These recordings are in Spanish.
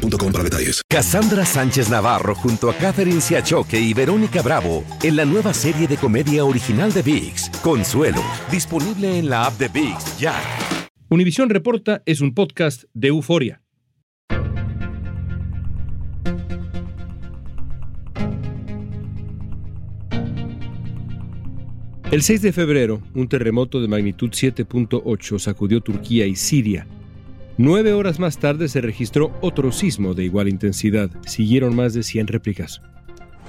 boostmobile.com para detalles. Cassandra Sánchez Navarro junto a Catherine Siachoque y Verónica Bravo en la nueva serie de comedia original de VIX, Consuelo, disponible en la app de VIX ya. Univisión Reporta es un podcast de euforia. El 6 de febrero, un terremoto de magnitud 7.8 sacudió Turquía y Siria Nueve horas más tarde se registró otro sismo de igual intensidad. Siguieron más de 100 réplicas.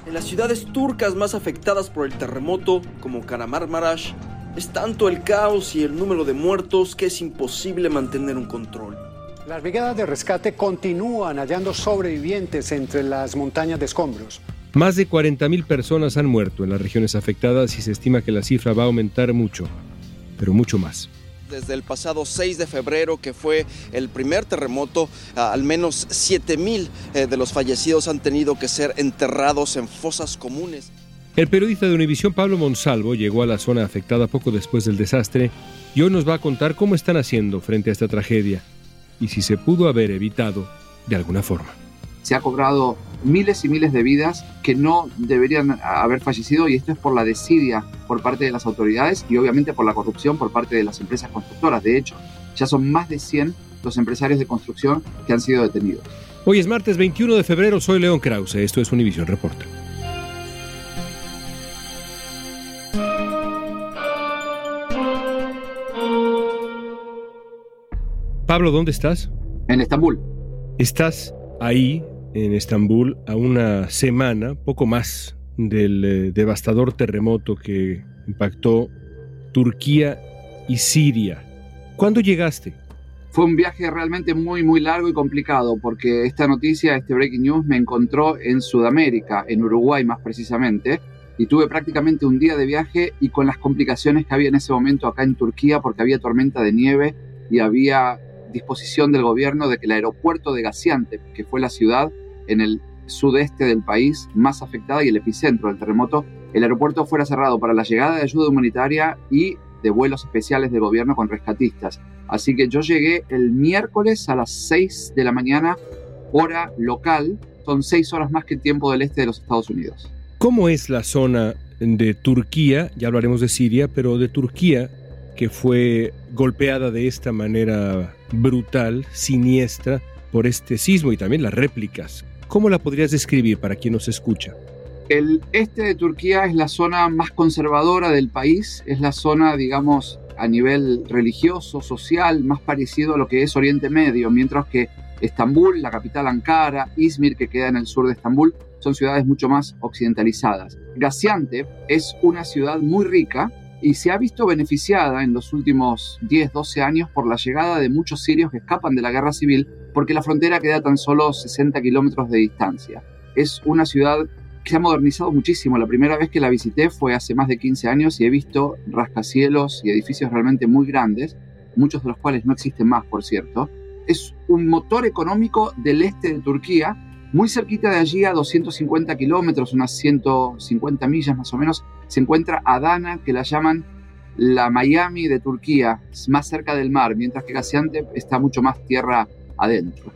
En las ciudades turcas más afectadas por el terremoto, como Karamarmarash, es tanto el caos y el número de muertos que es imposible mantener un control. Las brigadas de rescate continúan hallando sobrevivientes entre las montañas de escombros. Más de 40.000 personas han muerto en las regiones afectadas y se estima que la cifra va a aumentar mucho, pero mucho más desde el pasado 6 de febrero, que fue el primer terremoto, al menos 7 mil eh, de los fallecidos han tenido que ser enterrados en fosas comunes. El periodista de Univisión Pablo Monsalvo llegó a la zona afectada poco después del desastre y hoy nos va a contar cómo están haciendo frente a esta tragedia y si se pudo haber evitado de alguna forma. Se ha cobrado miles y miles de vidas que no deberían haber fallecido y esto es por la desidia por parte de las autoridades y obviamente por la corrupción por parte de las empresas constructoras. De hecho, ya son más de 100 los empresarios de construcción que han sido detenidos. Hoy es martes 21 de febrero, soy León Krause, esto es Univision Reporta. Pablo, ¿dónde estás? En Estambul. Estás ahí en Estambul a una semana, poco más, del eh, devastador terremoto que impactó Turquía y Siria. ¿Cuándo llegaste? Fue un viaje realmente muy, muy largo y complicado porque esta noticia, este breaking news, me encontró en Sudamérica, en Uruguay más precisamente, y tuve prácticamente un día de viaje y con las complicaciones que había en ese momento acá en Turquía porque había tormenta de nieve y había disposición del gobierno de que el aeropuerto de Gaziantep, que fue la ciudad en el sudeste del país más afectada y el epicentro del terremoto, el aeropuerto fuera cerrado para la llegada de ayuda humanitaria y de vuelos especiales del gobierno con rescatistas. Así que yo llegué el miércoles a las 6 de la mañana, hora local, son 6 horas más que el tiempo del este de los Estados Unidos. ¿Cómo es la zona de Turquía? Ya hablaremos de Siria, pero de Turquía, que fue golpeada de esta manera brutal, siniestra, por este sismo y también las réplicas. ¿Cómo la podrías describir para quien nos escucha? El este de Turquía es la zona más conservadora del país, es la zona, digamos, a nivel religioso, social, más parecido a lo que es Oriente Medio, mientras que Estambul, la capital Ankara, Izmir, que queda en el sur de Estambul, son ciudades mucho más occidentalizadas. Gaziantep es una ciudad muy rica, y se ha visto beneficiada en los últimos 10, 12 años por la llegada de muchos sirios que escapan de la guerra civil porque la frontera queda tan solo 60 kilómetros de distancia. Es una ciudad que se ha modernizado muchísimo. La primera vez que la visité fue hace más de 15 años y he visto rascacielos y edificios realmente muy grandes, muchos de los cuales no existen más, por cierto. Es un motor económico del este de Turquía muy cerquita de allí, a 250 kilómetros, unas 150 millas más o menos, se encuentra Adana, que la llaman la Miami de Turquía, más cerca del mar, mientras que Gaziantep está mucho más tierra adentro.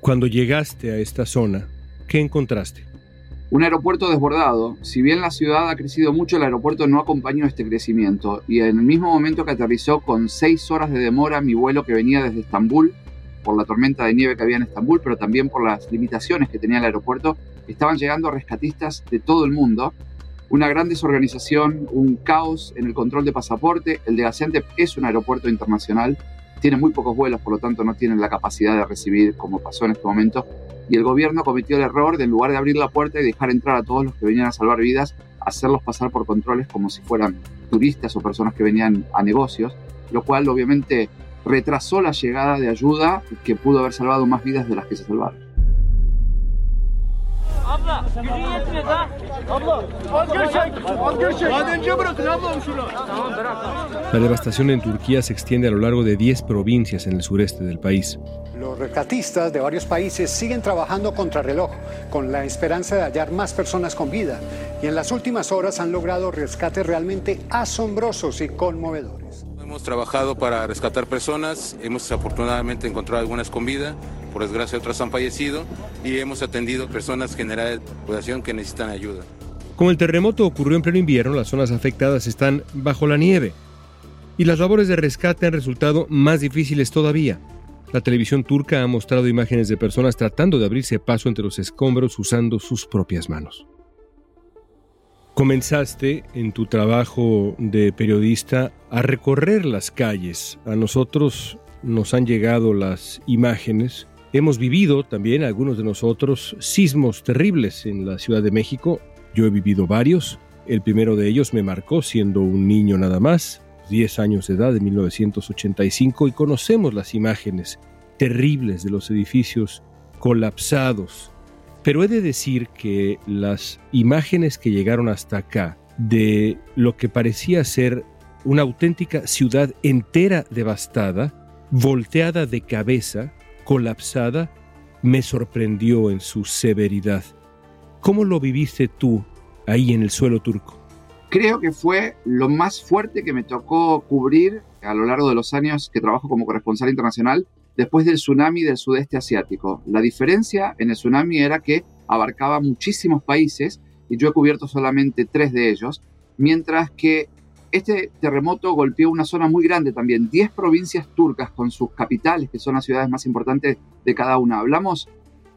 Cuando llegaste a esta zona, ¿qué encontraste? Un aeropuerto desbordado. Si bien la ciudad ha crecido mucho, el aeropuerto no acompañó este crecimiento. Y en el mismo momento que aterrizó con seis horas de demora mi vuelo que venía desde Estambul, por la tormenta de nieve que había en Estambul, pero también por las limitaciones que tenía el aeropuerto, estaban llegando rescatistas de todo el mundo. Una gran desorganización, un caos en el control de pasaporte. El de Gaziantep es un aeropuerto internacional, tiene muy pocos vuelos, por lo tanto no tienen la capacidad de recibir como pasó en este momento. Y el gobierno cometió el error de en lugar de abrir la puerta y dejar entrar a todos los que venían a salvar vidas, hacerlos pasar por controles como si fueran turistas o personas que venían a negocios, lo cual obviamente retrasó la llegada de ayuda que pudo haber salvado más vidas de las que se salvaron. La devastación en Turquía se extiende a lo largo de 10 provincias en el sureste del país. Los rescatistas de varios países siguen trabajando contra reloj, con la esperanza de hallar más personas con vida, y en las últimas horas han logrado rescates realmente asombrosos y conmovedores. Hemos trabajado para rescatar personas, hemos afortunadamente encontrado algunas con vida, por desgracia otras han fallecido, y hemos atendido personas generales de población que necesitan ayuda. Como el terremoto ocurrió en pleno invierno, las zonas afectadas están bajo la nieve y las labores de rescate han resultado más difíciles todavía. La televisión turca ha mostrado imágenes de personas tratando de abrirse paso entre los escombros usando sus propias manos. Comenzaste en tu trabajo de periodista a recorrer las calles. A nosotros nos han llegado las imágenes. Hemos vivido también, algunos de nosotros, sismos terribles en la Ciudad de México yo he vivido varios. El primero de ellos me marcó siendo un niño nada más, 10 años de edad, de 1985, y conocemos las imágenes terribles de los edificios colapsados. Pero he de decir que las imágenes que llegaron hasta acá de lo que parecía ser una auténtica ciudad entera devastada, volteada de cabeza, colapsada, me sorprendió en su severidad. ¿Cómo lo viviste tú ahí en el suelo turco? Creo que fue lo más fuerte que me tocó cubrir a lo largo de los años que trabajo como corresponsal internacional después del tsunami del sudeste asiático. La diferencia en el tsunami era que abarcaba muchísimos países y yo he cubierto solamente tres de ellos, mientras que este terremoto golpeó una zona muy grande también, 10 provincias turcas con sus capitales, que son las ciudades más importantes de cada una. Hablamos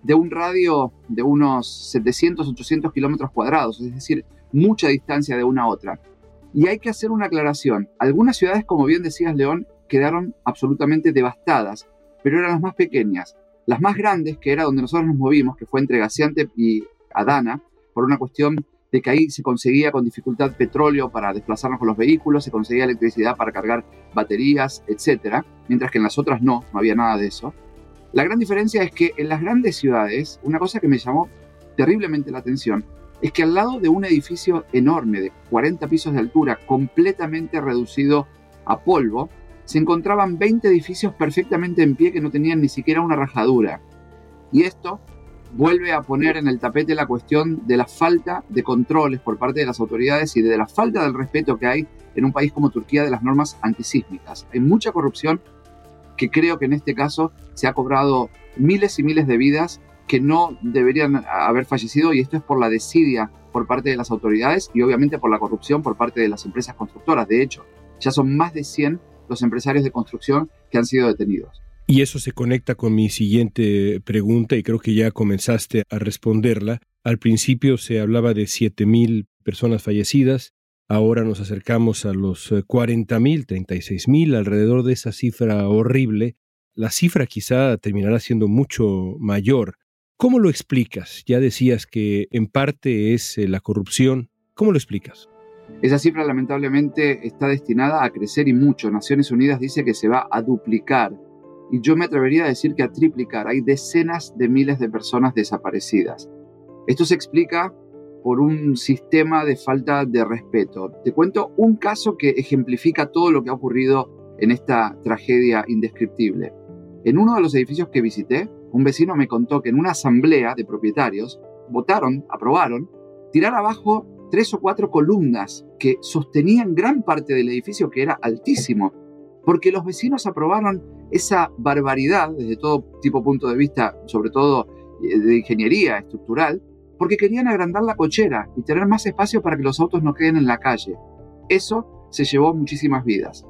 de un radio de unos 700, 800 kilómetros cuadrados, es decir, mucha distancia de una a otra. Y hay que hacer una aclaración. Algunas ciudades, como bien decías, León, quedaron absolutamente devastadas, pero eran las más pequeñas. Las más grandes, que era donde nosotros nos movimos, que fue entre Gaziantep y Adana, por una cuestión de que ahí se conseguía con dificultad petróleo para desplazarnos con los vehículos, se conseguía electricidad para cargar baterías, etc. Mientras que en las otras no, no había nada de eso. La gran diferencia es que en las grandes ciudades, una cosa que me llamó terriblemente la atención, es que al lado de un edificio enorme de 40 pisos de altura, completamente reducido a polvo, se encontraban 20 edificios perfectamente en pie que no tenían ni siquiera una rajadura. Y esto vuelve a poner en el tapete la cuestión de la falta de controles por parte de las autoridades y de la falta del respeto que hay en un país como Turquía de las normas antisísmicas. Hay mucha corrupción que creo que en este caso se ha cobrado miles y miles de vidas que no deberían haber fallecido y esto es por la desidia por parte de las autoridades y obviamente por la corrupción por parte de las empresas constructoras. De hecho, ya son más de 100 los empresarios de construcción que han sido detenidos. Y eso se conecta con mi siguiente pregunta y creo que ya comenzaste a responderla. Al principio se hablaba de 7.000 personas fallecidas, Ahora nos acercamos a los 40.000, eh, 36.000, alrededor de esa cifra horrible. La cifra quizá terminará siendo mucho mayor. ¿Cómo lo explicas? Ya decías que en parte es eh, la corrupción. ¿Cómo lo explicas? Esa cifra lamentablemente está destinada a crecer y mucho. Naciones Unidas dice que se va a duplicar. Y yo me atrevería a decir que a triplicar. Hay decenas de miles de personas desaparecidas. Esto se explica por un sistema de falta de respeto. Te cuento un caso que ejemplifica todo lo que ha ocurrido en esta tragedia indescriptible. En uno de los edificios que visité, un vecino me contó que en una asamblea de propietarios votaron, aprobaron, tirar abajo tres o cuatro columnas que sostenían gran parte del edificio que era altísimo, porque los vecinos aprobaron esa barbaridad desde todo tipo punto de vista, sobre todo eh, de ingeniería estructural, porque querían agrandar la cochera y tener más espacio para que los autos no queden en la calle. Eso se llevó muchísimas vidas.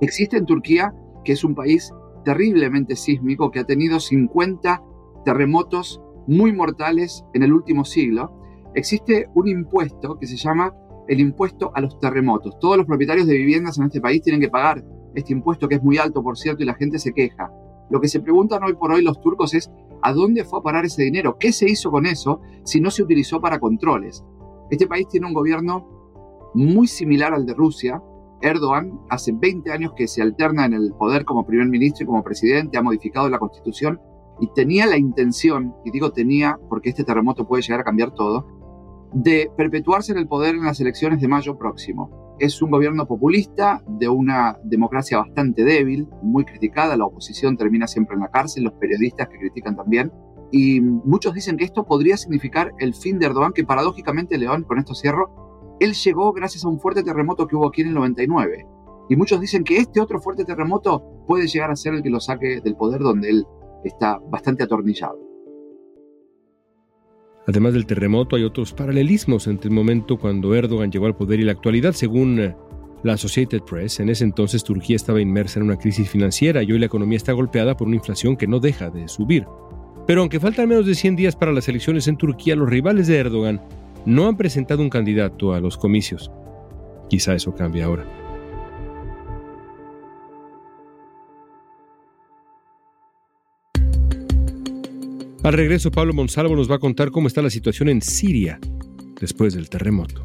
Existe en Turquía, que es un país terriblemente sísmico, que ha tenido 50 terremotos muy mortales en el último siglo, existe un impuesto que se llama el impuesto a los terremotos. Todos los propietarios de viviendas en este país tienen que pagar este impuesto, que es muy alto, por cierto, y la gente se queja. Lo que se preguntan hoy por hoy los turcos es ¿a dónde fue a parar ese dinero? ¿Qué se hizo con eso si no se utilizó para controles? Este país tiene un gobierno muy similar al de Rusia. Erdogan hace 20 años que se alterna en el poder como primer ministro y como presidente, ha modificado la constitución y tenía la intención, y digo tenía porque este terremoto puede llegar a cambiar todo, de perpetuarse en el poder en las elecciones de mayo próximo. Es un gobierno populista de una democracia bastante débil, muy criticada, la oposición termina siempre en la cárcel, los periodistas que critican también, y muchos dicen que esto podría significar el fin de Erdogan, que paradójicamente León, con esto cierro, él llegó gracias a un fuerte terremoto que hubo aquí en el 99. Y muchos dicen que este otro fuerte terremoto puede llegar a ser el que lo saque del poder donde él está bastante atornillado. Además del terremoto, hay otros paralelismos entre el momento cuando Erdogan llegó al poder y la actualidad. Según eh, la Associated Press, en ese entonces Turquía estaba inmersa en una crisis financiera y hoy la economía está golpeada por una inflación que no deja de subir. Pero aunque faltan menos de 100 días para las elecciones en Turquía, los rivales de Erdogan no han presentado un candidato a los comicios. Quizá eso cambie ahora. Al regreso, Pablo Monsalvo nos va a contar cómo está la situación en Siria después del terremoto.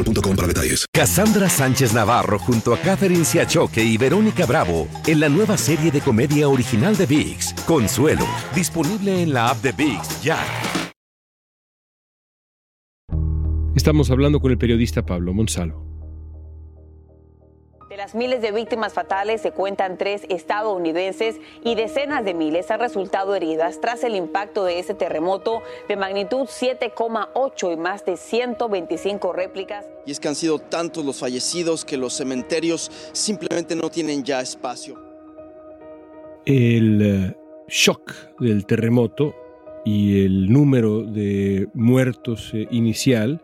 boostmobile para detalles. Cassandra Sánchez Navarro junto a Catherine Siachoque y Verónica Bravo en la nueva serie de comedia original de VIX, Consuelo, disponible en la app de VIX ya. Estamos hablando con el periodista Pablo Monsalvo. De las miles de víctimas fatales se cuentan tres estadounidenses y decenas de miles han resultado heridas tras el impacto de ese terremoto de magnitud 7,8 y más de 125 réplicas. Y es que han sido tantos los fallecidos que los cementerios simplemente no tienen ya espacio. El eh, shock del terremoto y el número de muertos eh, inicial,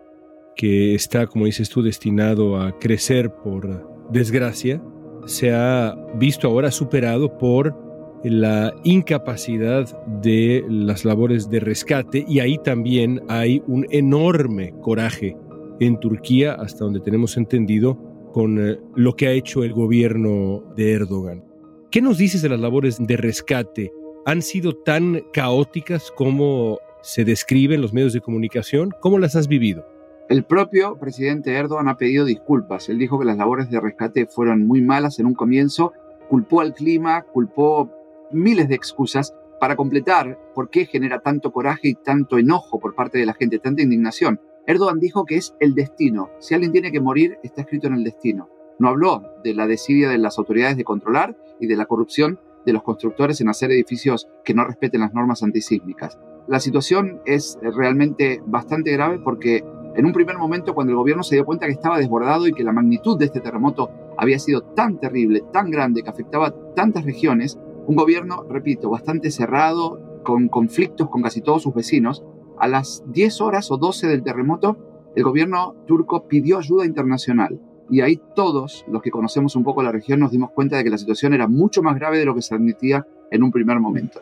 que está, como dices tú, destinado a crecer por desgracia, se ha visto ahora superado por la incapacidad de las labores de rescate y ahí también hay un enorme coraje en Turquía, hasta donde tenemos entendido, con eh, lo que ha hecho el gobierno de Erdogan. ¿Qué nos dices de las labores de rescate? ¿Han sido tan caóticas como se describe en los medios de comunicación? ¿Cómo las has vivido? El propio presidente Erdogan ha pedido disculpas. Él dijo que las labores de rescate fueron muy malas en un comienzo, culpó al clima, culpó miles de excusas para completar por qué genera tanto coraje y tanto enojo por parte de la gente, tanta indignación. Erdogan dijo que es el destino. Si alguien tiene que morir, está escrito en el destino. No habló de la desidia de las autoridades de controlar y de la corrupción de los constructores en hacer edificios que no respeten las normas antisísmicas. La situación es realmente bastante grave porque en un primer momento, cuando el gobierno se dio cuenta que estaba desbordado y que la magnitud de este terremoto había sido tan terrible, tan grande, que afectaba tantas regiones, un gobierno, repito, bastante cerrado, con conflictos con casi todos sus vecinos, a las 10 horas o 12 del terremoto, el gobierno turco pidió ayuda internacional. Y ahí todos los que conocemos un poco la región nos dimos cuenta de que la situación era mucho más grave de lo que se admitía en un primer momento.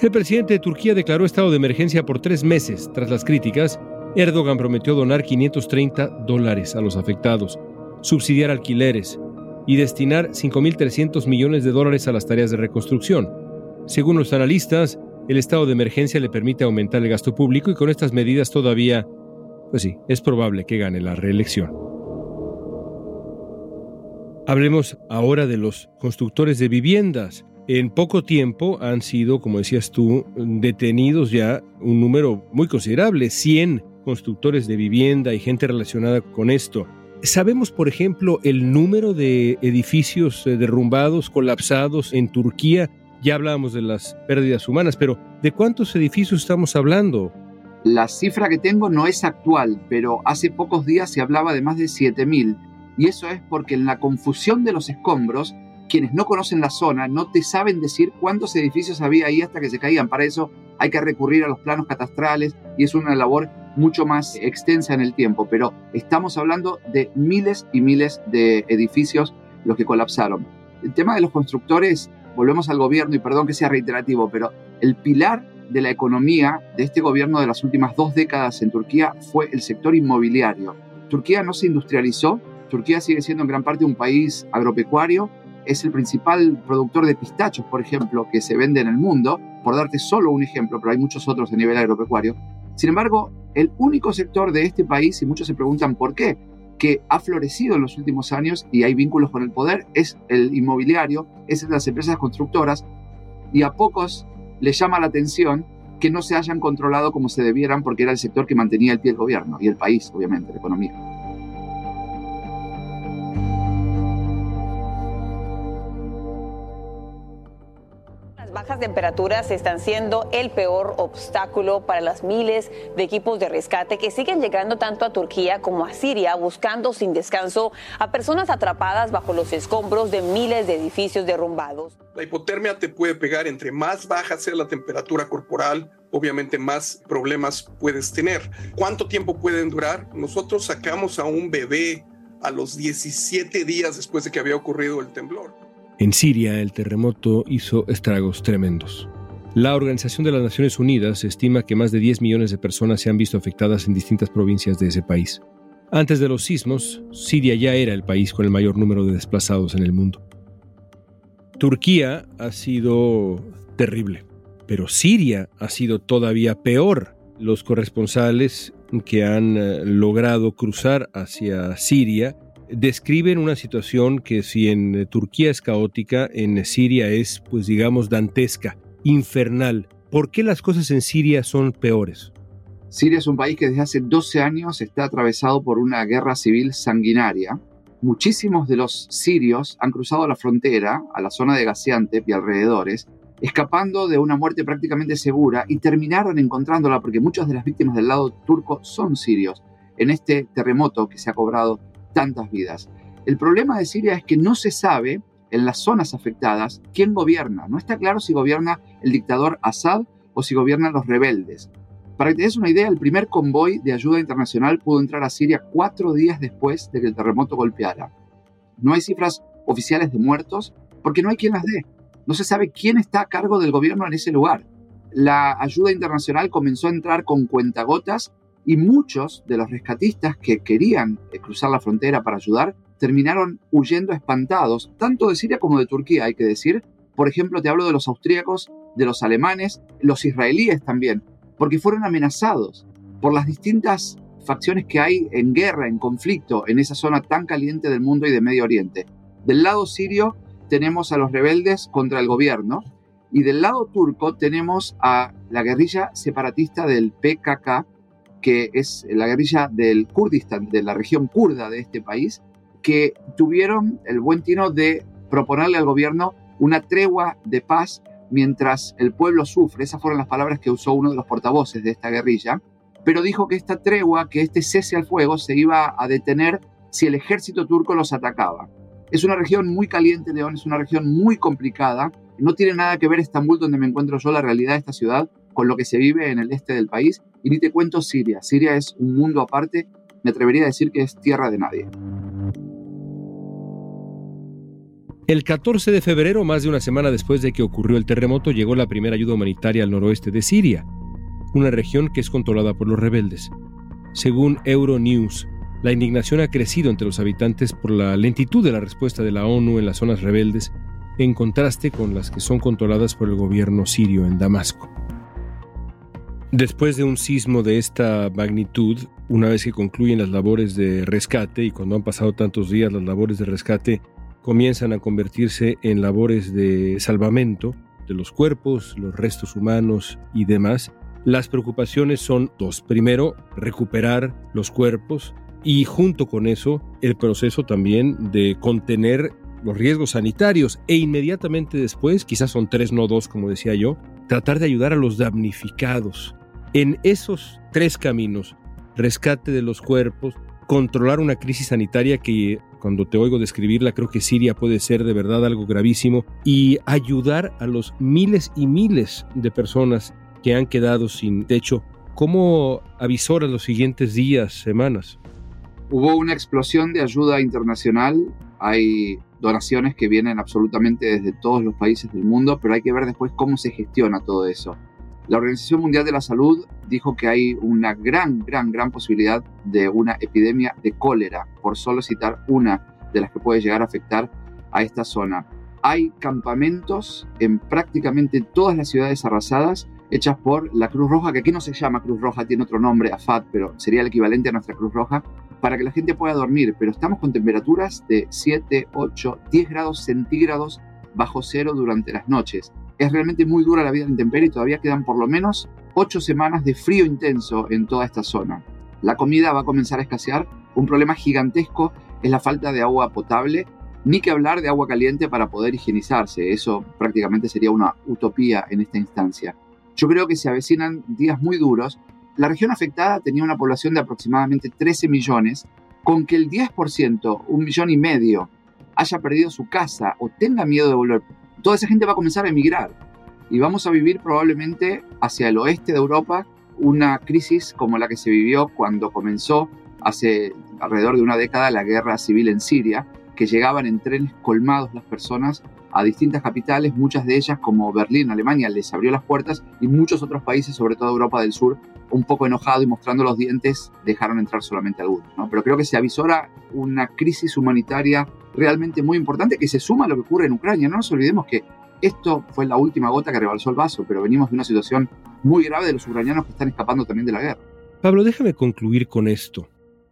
El presidente de Turquía declaró estado de emergencia por tres meses tras las críticas Erdogan prometió donar 530 dólares a los afectados, subsidiar alquileres y destinar 5.300 millones de dólares a las tareas de reconstrucción. Según los analistas, el estado de emergencia le permite aumentar el gasto público y con estas medidas todavía, pues sí, es probable que gane la reelección. Hablemos ahora de los constructores de viviendas. En poco tiempo han sido, como decías tú, detenidos ya un número muy considerable, 100 constructores de vivienda y gente relacionada con esto. ¿Sabemos, por ejemplo, el número de edificios eh, derrumbados, colapsados en Turquía? Ya hablábamos de las pérdidas humanas, pero ¿de cuántos edificios estamos hablando? La cifra que tengo no es actual, pero hace pocos días se hablaba de más de 7.000. Y eso es porque en la confusión de los escombros, quienes no conocen la zona no te saben decir cuántos edificios había ahí hasta que se caían. Para eso hay que recurrir a los planos catastrales y es una labor mucho más extensa en el tiempo, pero estamos hablando de miles y miles de edificios los que colapsaron. El tema de los constructores, volvemos al gobierno y perdón que sea reiterativo, pero el pilar de la economía de este gobierno de las últimas dos décadas en Turquía fue el sector inmobiliario. Turquía no se industrializó, Turquía sigue siendo en gran parte un país agropecuario, es el principal productor de pistachos, por ejemplo, que se vende en el mundo, por darte solo un ejemplo, pero hay muchos otros a nivel agropecuario. Sin embargo, el único sector de este país, y muchos se preguntan por qué, que ha florecido en los últimos años y hay vínculos con el poder es el inmobiliario, es las empresas constructoras y a pocos les llama la atención que no se hayan controlado como se debieran porque era el sector que mantenía el pie del gobierno y el país, obviamente, la economía. Bajas temperaturas están siendo el peor obstáculo para las miles de equipos de rescate que siguen llegando tanto a Turquía como a Siria buscando sin descanso a personas atrapadas bajo los escombros de miles de edificios derrumbados. La hipotermia te puede pegar entre más baja sea la temperatura corporal, obviamente más problemas puedes tener. ¿Cuánto tiempo pueden durar? Nosotros sacamos a un bebé a los 17 días después de que había ocurrido el temblor. En Siria, el terremoto hizo estragos tremendos. La Organización de las Naciones Unidas estima que más de 10 millones de personas se han visto afectadas en distintas provincias de ese país. Antes de los sismos, Siria ya era el país con el mayor número de desplazados en el mundo. Turquía ha sido terrible, pero Siria ha sido todavía peor. Los corresponsales que han eh, logrado cruzar hacia Siria describen una situación que si en eh, Turquía es caótica, en Siria es, pues digamos, dantesca, infernal. ¿Por qué las cosas en Siria son peores? Siria es un país que desde hace 12 años está atravesado por una guerra civil sanguinaria. Muchísimos de los sirios han cruzado la frontera a la zona de Gaziantep y alrededores, escapando de una muerte prácticamente segura y terminaron encontrándola porque muchas de las víctimas del lado turco son sirios en este terremoto que se ha cobrado tantas vidas. El problema de Siria es que no se sabe en las zonas afectadas quién gobierna. No está claro si gobierna el dictador Assad o si gobiernan los rebeldes. Para que te una idea, el primer convoy de ayuda internacional pudo entrar a Siria cuatro días después de que el terremoto golpeara. No hay cifras oficiales de muertos porque no hay quien las dé. No se sabe quién está a cargo del gobierno en ese lugar. La ayuda internacional comenzó a entrar con cuentagotas y muchos de los rescatistas que querían eh, cruzar la frontera para ayudar terminaron huyendo espantados, tanto de Siria como de Turquía, hay que decir. Por ejemplo, te hablo de los austríacos, de los alemanes, los israelíes también, porque fueron amenazados por las distintas facciones que hay en guerra, en conflicto, en esa zona tan caliente del mundo y de Medio Oriente. Del lado sirio tenemos a los rebeldes contra el gobierno y del lado turco tenemos a la guerrilla separatista del PKK, que es la guerrilla del Kurdistán, de la región kurda de este país, que tuvieron el buen tino de proponerle al gobierno una tregua de paz mientras el pueblo sufre. Esas fueron las palabras que usó uno de los portavoces de esta guerrilla. Pero dijo que esta tregua, que este cese al fuego, se iba a detener si el ejército turco los atacaba. Es una región muy caliente, León, es una región muy complicada. No tiene nada que ver Estambul, donde me encuentro yo, la realidad de esta ciudad, con lo que se vive en el este del país. Y ni te cuento Siria. Siria es un mundo aparte. Me atrevería a decir que es tierra de nadie. El 14 de febrero, más de una semana después de que ocurrió el terremoto, llegó la primera ayuda humanitaria al noroeste de Siria, una región que es controlada por los rebeldes. Según Euronews, la indignación ha crecido entre los habitantes por la lentitud de la respuesta de la ONU en las zonas rebeldes, en contraste con las que son controladas por el gobierno sirio en Damasco. Después de un sismo de esta magnitud, una vez que concluyen las labores de rescate y cuando han pasado tantos días las labores de rescate comienzan a convertirse en labores de salvamento de los cuerpos, los restos humanos y demás, las preocupaciones son dos. Primero, recuperar los cuerpos y junto con eso el proceso también de contener los riesgos sanitarios e inmediatamente después, quizás son tres, no dos, como decía yo, tratar de ayudar a los damnificados, en esos tres caminos, rescate de los cuerpos, controlar una crisis sanitaria que cuando te oigo describirla creo que Siria puede ser de verdad algo gravísimo y ayudar a los miles y miles de personas que han quedado sin techo ¿Cómo avisora los siguientes días, semanas? Hubo una explosión de ayuda internacional. Hay donaciones que vienen absolutamente desde todos los países del mundo, pero hay que ver después cómo se gestiona todo eso. La Organización Mundial de la Salud dijo que hay una gran, gran, gran posibilidad de una epidemia de cólera, por solo citar una de las que puede llegar a afectar a esta zona. Hay campamentos en prácticamente todas las ciudades arrasadas hechas por la Cruz Roja, que aquí no se llama Cruz Roja, tiene otro nombre, AFAD, pero sería el equivalente a nuestra Cruz Roja, para que la gente pueda dormir. Pero estamos con temperaturas de 7, 8, 10 grados centígrados bajo cero durante las noches. Es realmente muy dura la vida en intemperie y todavía quedan por lo menos 8 semanas de frío intenso en toda esta zona. La comida va a comenzar a escasear. Un problema gigantesco es la falta de agua potable ni que hablar de agua caliente para poder higienizarse. Eso prácticamente sería una utopía en esta instancia. Yo creo que se avecinan días muy duros. La región afectada tenía una población de aproximadamente 13 millones, con que el 10%, un millón y medio, haya perdido su casa o tenga miedo de volver. Toda esa gente va a comenzar a emigrar y vamos a vivir probablemente hacia el oeste de Europa una crisis como la que se vivió cuando comenzó hace alrededor de una década la guerra civil en Siria, que llegaban en trenes colmados las personas a distintas capitales, muchas de ellas como Berlín, Alemania, les abrió las puertas y muchos otros países, sobre todo Europa del Sur, un poco enojado y mostrando los dientes, dejaron entrar solamente algunos. ¿no? Pero creo que se avisora una crisis humanitaria realmente muy importante que se suma a lo que ocurre en Ucrania. No nos olvidemos que esto fue la última gota que rebalsó el vaso, pero venimos de una situación muy grave de los ucranianos que están escapando también de la guerra. Pablo, déjame concluir con esto.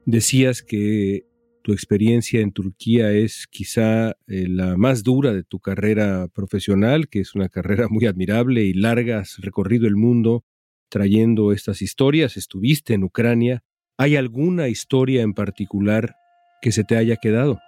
Decías que tu experiencia en Turquía es quizá eh, la más dura de tu carrera profesional, que es una carrera muy admirable y larga, has recorrido el mundo trayendo estas historias, estuviste en Ucrania. ¿Hay alguna historia en particular que se te haya quedado?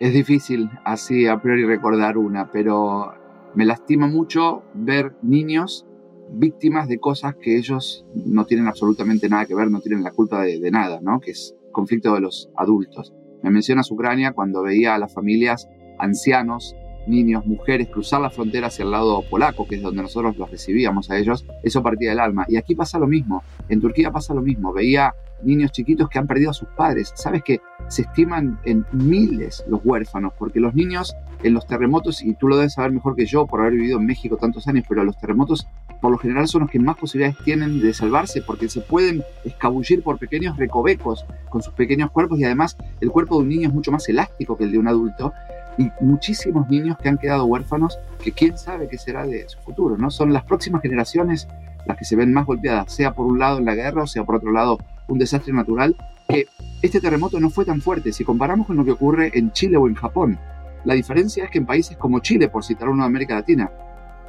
Es difícil así a priori recordar una, pero me lastima mucho ver niños víctimas de cosas que ellos no tienen absolutamente nada que ver, no tienen la culpa de, nada, ¿no? Que es conflicto de los adultos. Me mencionas Ucrania cuando veía a las familias ancianos, niños, mujeres cruzar la frontera hacia el lado polaco, que es donde nosotros los recibíamos a ellos, eso partía del alma. Y aquí pasa lo mismo, en Turquía pasa lo mismo. Veía niños chiquitos que han perdido a sus padres. Sabes que se estiman en miles los huérfanos, porque los niños en los terremotos, y tú lo debes saber mejor que yo por haber vivido en México tantos años, pero los terremotos por lo general son los que más posibilidades tienen de salvarse porque se pueden escabullir por pequeños recovecos con sus pequeños cuerpos y además el cuerpo de un niño es mucho más elástico que el de un adulto y muchísimos niños que han quedado huérfanos que quién sabe qué será de su futuro, ¿no? Son las próximas generaciones las que se ven más golpeadas, sea por un lado en la guerra o sea por otro lado un desastre natural, que este terremoto no fue tan fuerte si comparamos con lo que ocurre en Chile o en Japón. La diferencia es que en países como Chile, por citar uno de América Latina,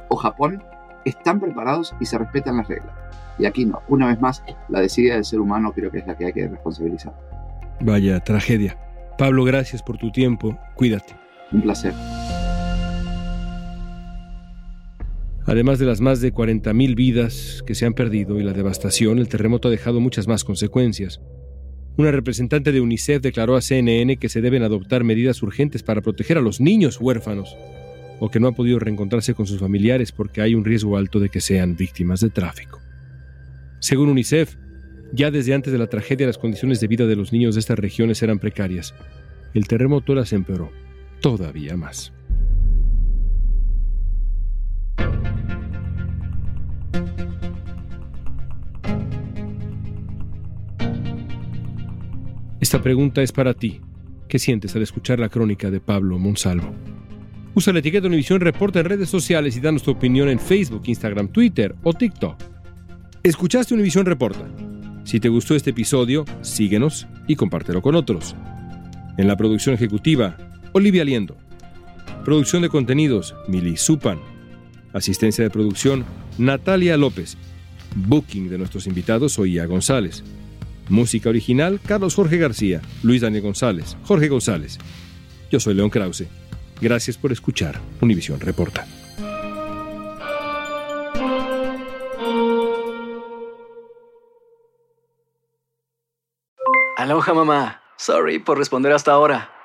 o Japón, están preparados y se respetan las reglas. Y aquí no. Una vez más, la desidia del ser humano creo que es la que hay que responsabilizar. Vaya tragedia. Pablo, gracias por tu tiempo. Cuídate. Un placer. Además de las más de 40.000 vidas que se han perdido y la devastación, el terremoto ha dejado muchas más consecuencias. Una representante de UNICEF declaró a CNN que se deben adoptar medidas urgentes para proteger a los niños huérfanos o que no han podido reencontrarse con sus familiares porque hay un riesgo alto de que sean víctimas de tráfico. Según UNICEF, ya desde antes de la tragedia las condiciones de vida de los niños de estas regiones eran precarias. El terremoto las empeoró todavía más. Esta pregunta es para ti. ¿Qué sientes al escuchar la crónica de Pablo Monsalvo? Usa la etiqueta Univisión Reporta en redes sociales y danos tu opinión en Facebook, Instagram, Twitter o TikTok. Escuchaste Univisión Reporta. Si te gustó este episodio, síguenos y compártelo con otros. En la producción ejecutiva, Olivia Liendo. Producción de contenidos, Mili Supan. Asistencia de producción, Natalia López. Booking de nuestros invitados, Oía González. Música original, Carlos Jorge García, Luis Daniel González, Jorge González. Yo soy León Krause. Gracias por escuchar Univisión Reporta. Aloha mamá. Sorry por responder hasta ahora.